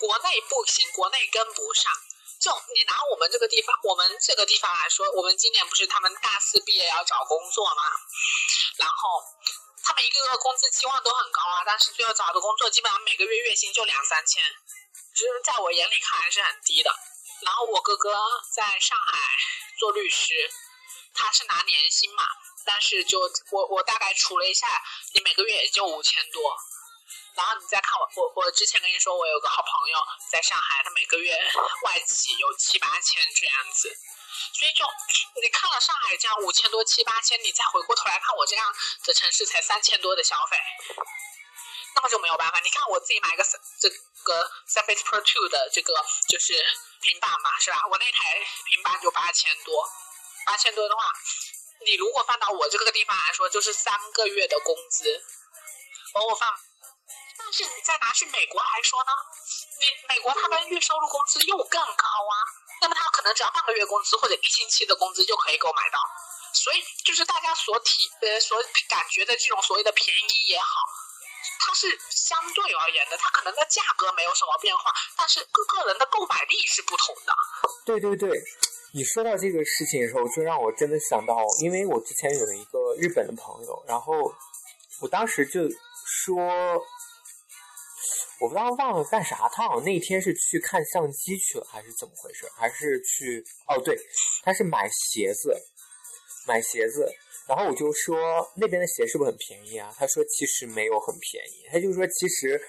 国内不行，国内跟不上。就你拿我们这个地方，我们这个地方来说，我们今年不是他们大四毕业要找工作嘛，然后他们一个个工资期望都很高啊，但是最后找的工作基本上每个月月薪就两三千，就是在我眼里看还是很低的。然后我哥哥在上海做律师，他是拿年薪嘛，但是就我我大概除了一下，你每个月也就五千多。然后你再看我我我之前跟你说，我有个好朋友在上海，他每个月外企有七八千这样子。所以就你看了上海这样五千多七八千，你再回过头来看我这样的城市才三千多的消费，那么就没有办法。你看我自己买个这个 Surface Pro 的这个就是平板嘛，是吧？我那台平板就八千多，八千多的话，你如果放到我这个地方来说，就是三个月的工资。而我放，但是你再拿去美国来说呢，你美国他们月收入工资又更高啊，那么他可能只要半个月工资或者一星期的工资就可以购买到。所以就是大家所体呃所感觉的这种所谓的便宜也好，它是相对而言的，它可能的价格没有什么变化，但是各个人的购买力是不同的。对对对，你说到这个事情的时候，就让我真的想到，因为我之前有一个日本的朋友，然后我当时就说，我不知道忘了干啥，他好像那天是去看相机去了，还是怎么回事？还是去哦，对，他是买鞋子，买鞋子。然后我就说那边的鞋是不是很便宜啊？他说其实没有很便宜，他就说其实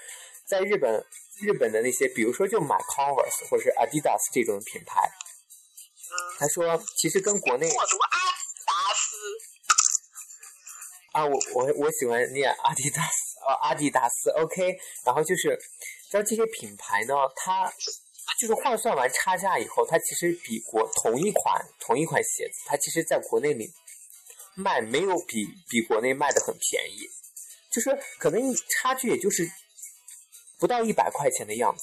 在日本，日本的那些，比如说就买 Converse 或者是 Adidas 这种品牌，他说其实跟国内我读阿迪达斯，啊，我我我喜欢念阿迪达斯啊，阿迪达斯，OK。然后就是，像这些品牌呢，它就是换算完差价以后，它其实比国同一款同一款鞋子，它其实在国内里卖没有比比国内卖的很便宜，就是可能差距也就是不到一百块钱的样子。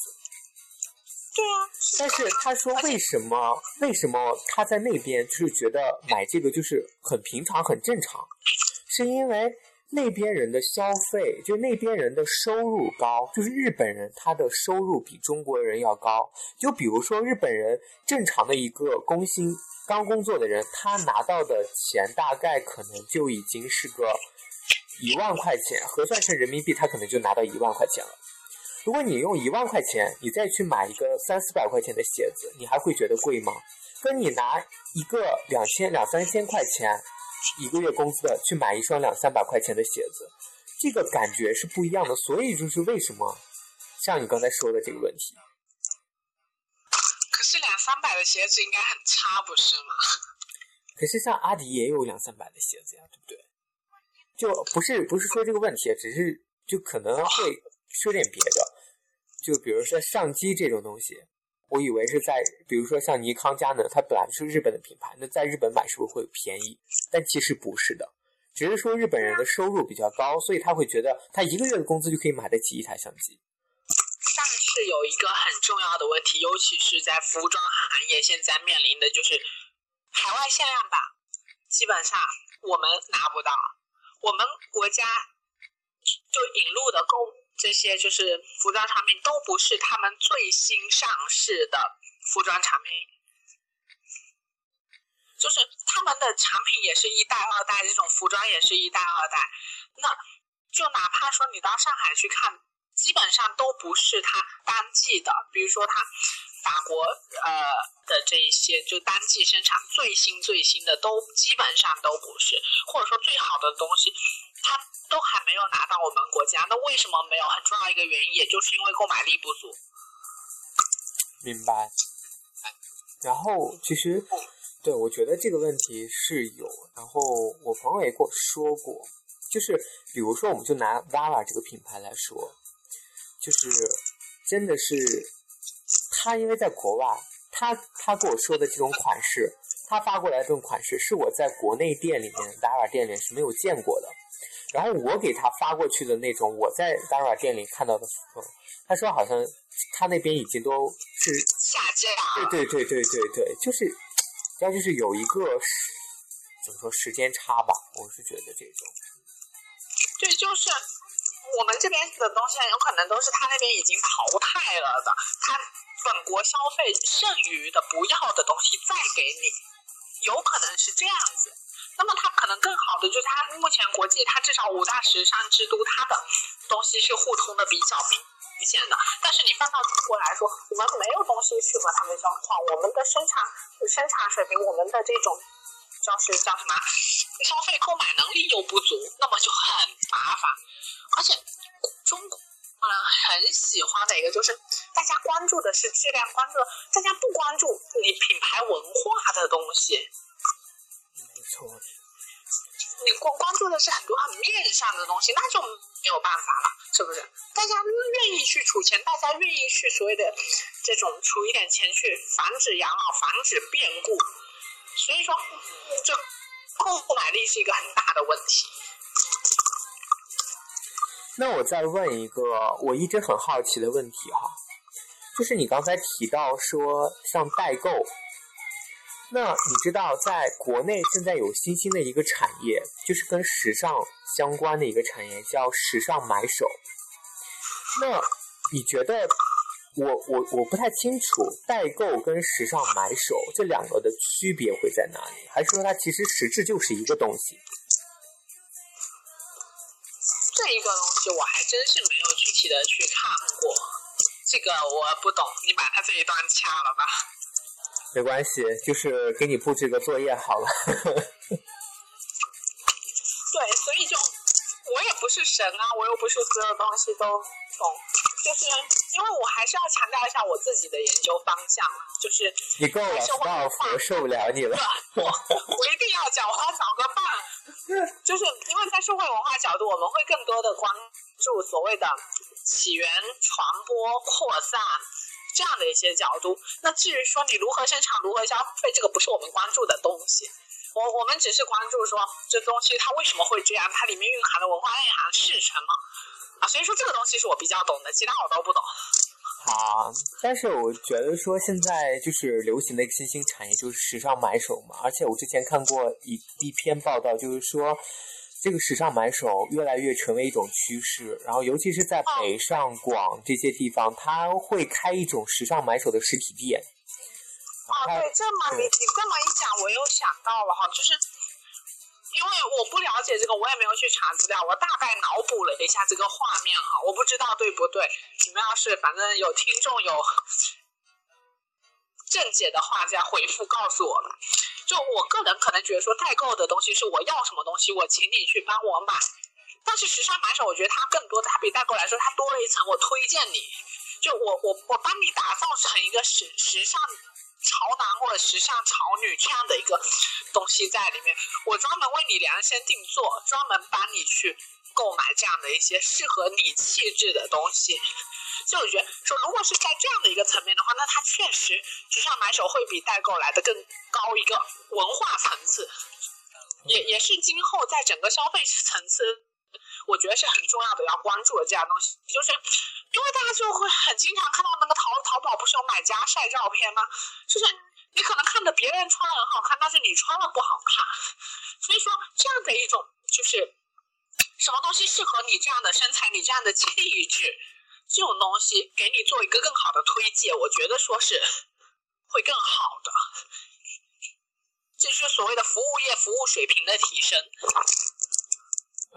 对啊，但是他说为什么为什么他在那边就是觉得买这个就是很平常很正常，是因为那边人的消费，就那边人的收入高，就是日本人他的收入比中国人要高。就比如说日本人正常的一个工薪刚工作的人，他拿到的钱大概可能就已经是个一万块钱，核算成人民币，他可能就拿到一万块钱了。如果你用一万块钱，你再去买一个三四百块钱的鞋子，你还会觉得贵吗？跟你拿一个两千两三千块钱一个月工资的去买一双两三百块钱的鞋子，这个感觉是不一样的。所以就是为什么像你刚才说的这个问题，可是两三百的鞋子应该很差，不是吗？可是像阿迪也有两三百的鞋子呀，对不对？就不是不是说这个问题，只是就可能会说点别的，就比如说相机这种东西，我以为是在，比如说像尼康、佳能，它本来是日本的品牌，那在日本买是不是会便宜？但其实不是的，只是说日本人的收入比较高，所以他会觉得他一个月的工资就可以买得起一台相机。但是有一个很重要的问题，尤其是在服装行业现在面临的就是海外限量版，基本上我们拿不到。我们国家就引入的购这些就是服装产品，都不是他们最新上市的服装产品，就是他们的产品也是一代二代，这种服装也是一代二代。那就哪怕说你到上海去看。基本上都不是它单季的，比如说它法国呃的这一些就单季生产最新最新的都基本上都不是，或者说最好的东西它都还没有拿到我们国家。那为什么没有？很重要一个原因，也就是因为购买力不足。明白。然后其实对我觉得这个问题是有，然后我朋友也跟我说过，就是比如说我们就拿 VAVA 这个品牌来说。就是，真的是，他因为在国外，他他跟我说的这种款式，他发过来这种款式是我在国内店里面 VAVA 店里面是没有见过的。然后我给他发过去的那种我在 Zara 店里看到的服装，他说好像他那边已经都是下架。对对对对对对，就是，要就是有一个怎么说时间差吧，我是觉得这种。对，就是。我们这边的东西有可能都是他那边已经淘汰了的，他本国消费剩余的不要的东西再给你，有可能是这样子。那么它可能更好的就是它目前国际它至少五大时尚之都，它的东西是互通的比较明明显的。但是你放到中国来说，我们没有东西适合他们消化，我们的生产生产水平，我们的这种就是叫什么消费购买能力又不足，那么就很麻烦。而且，中国人很喜欢的一个就是，大家关注的是质量，关注大家不关注你品牌文化的东西。你关关注的是很多很面上的东西，那就没有办法了，是不是？大家愿意去储钱，大家愿意去所谓的这种储一点钱去防止养老、防止变故，所以说，这购买力是一个很大的问题。那我再问一个我一直很好奇的问题哈，就是你刚才提到说像代购，那你知道在国内现在有新兴的一个产业，就是跟时尚相关的一个产业，叫时尚买手。那你觉得我我我不太清楚代购跟时尚买手这两个的区别会在哪里，还是说它其实实质就是一个东西？这一个东西我还真是没有具体的去看过，这个我不懂，你把它这一段掐了吧。没关系，就是给你布置个作业好了。对，所以就我也不是神啊，我又不是所有东西都懂，就是因为我还是要强调一下我自己的研究方向，就是你够了，高我受不了你了。我我一定要讲，我要找个伴。就是因为在社会文化角度，我们会更多的关注所谓的起源、传播、扩散这样的一些角度。那至于说你如何生产、如何消费，这个不是我们关注的东西。我我们只是关注说这东西它为什么会这样，它里面蕴含的文化内涵是什么啊？所以说这个东西是我比较懂的，其他我都不懂。好，但是我觉得说现在就是流行的一个新兴产业就是时尚买手嘛，而且我之前看过一一篇报道，就是说这个时尚买手越来越成为一种趋势，然后尤其是在北上广这些地方，他会开一种时尚买手的实体店。啊，对，这么你你这么一讲，我又想到了哈，就是。因为我不了解这个，我也没有去查资料，我大概脑补了一下这个画面哈，我不知道对不对。你们要是反正有听众有正解的话，再回复告诉我们。就我个人可能觉得说，代购的东西是我要什么东西，我请你去帮我买。但是时尚买手，我觉得它更多，它比代购来说，它多了一层我推荐你，就我我我帮你打造成一个时时尚潮男或者时尚潮女这样的一个东西在里面。我专门为你量身定做，专门帮你去购买这样的一些适合你气质的东西。就我觉得说，如果是在这样的一个层面的话，那它确实时尚买手会比代购来的更高一个文化层次，也也是今后在整个消费层次。我觉得是很重要的，要关注的这样东西，就是因为大家就会很经常看到那个淘淘宝不是有买家晒照片吗？就是你可能看着别人穿很好看，但是你穿了不好看。所以说这样的一种就是什么东西适合你这样的身材，你这样的气质，这种东西给你做一个更好的推荐，我觉得说是 会更好的。这是所谓的服务业服务水平的提升。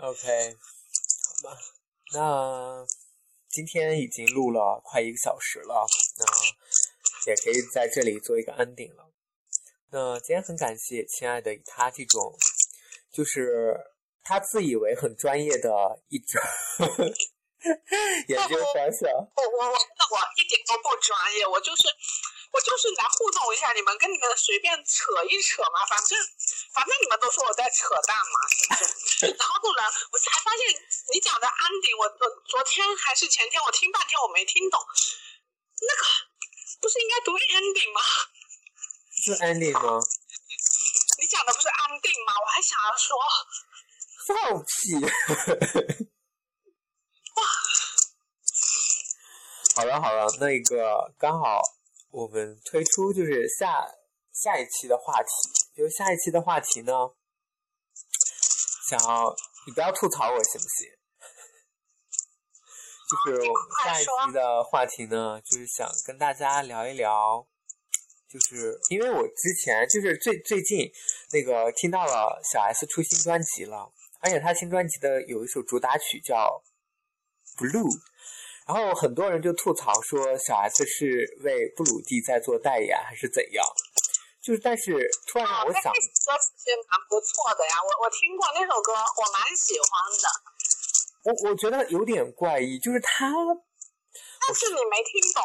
OK。好吧，那今天已经录了快一个小时了，那也可以在这里做一个 ending 了。那今天很感谢亲爱的他这种，就是他自以为很专业的一种 研究方向。我我我我一点都不专业，我就是。我就是来互动一下，你们跟你们随便扯一扯嘛，反正反正你们都说我在扯淡嘛，是不是？然后呢，我才发现你讲的安迪，我我昨天还是前天我听半天我没听懂，那个不是应该读 ending 吗？是 ending 吗？你讲的不是安定吗？我还想要说放屁。哇！好了好了，那个刚好。我们推出就是下下一期的话题，就是下一期的话题呢，想要你不要吐槽我行不行？就是下一期的话题呢，就是想跟大家聊一聊，就是因为我之前就是最最近那个听到了小 S 出新专辑了，而且他新专辑的有一首主打曲叫《Blue》。然后很多人就吐槽说小 S 是为布鲁蒂在做代言还是怎样，就是但是突然让我想，歌其实蛮不错的呀，我我听过那首歌，我蛮喜欢的。我我觉得有点怪异，就是他，但是你没听懂，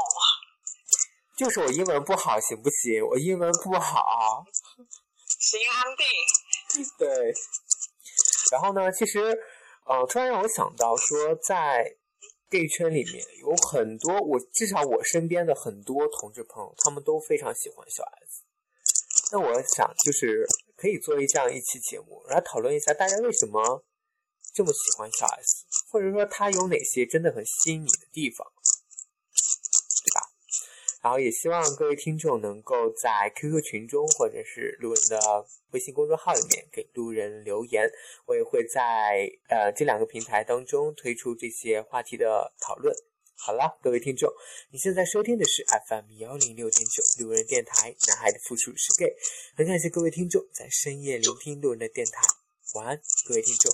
就是我英文不好行不行？我英文不好，行安定。对，然后呢，其实呃，突然让我想到说在。Gay 圈里面有很多，我至少我身边的很多同志朋友，他们都非常喜欢小 S。那我想就是可以做一这样一期节目，来讨论一下大家为什么这么喜欢小 S，或者说他有哪些真的很吸引你的地方。然后也希望各位听众能够在 QQ 群中或者是路人的微信公众号里面给路人留言，我也会在呃这两个平台当中推出这些话题的讨论。好了，各位听众，你现在收听的是 FM 幺零六点九路人电台，男孩的复数是 gay，很感谢各位听众在深夜聆听路人的电台，晚安，各位听众。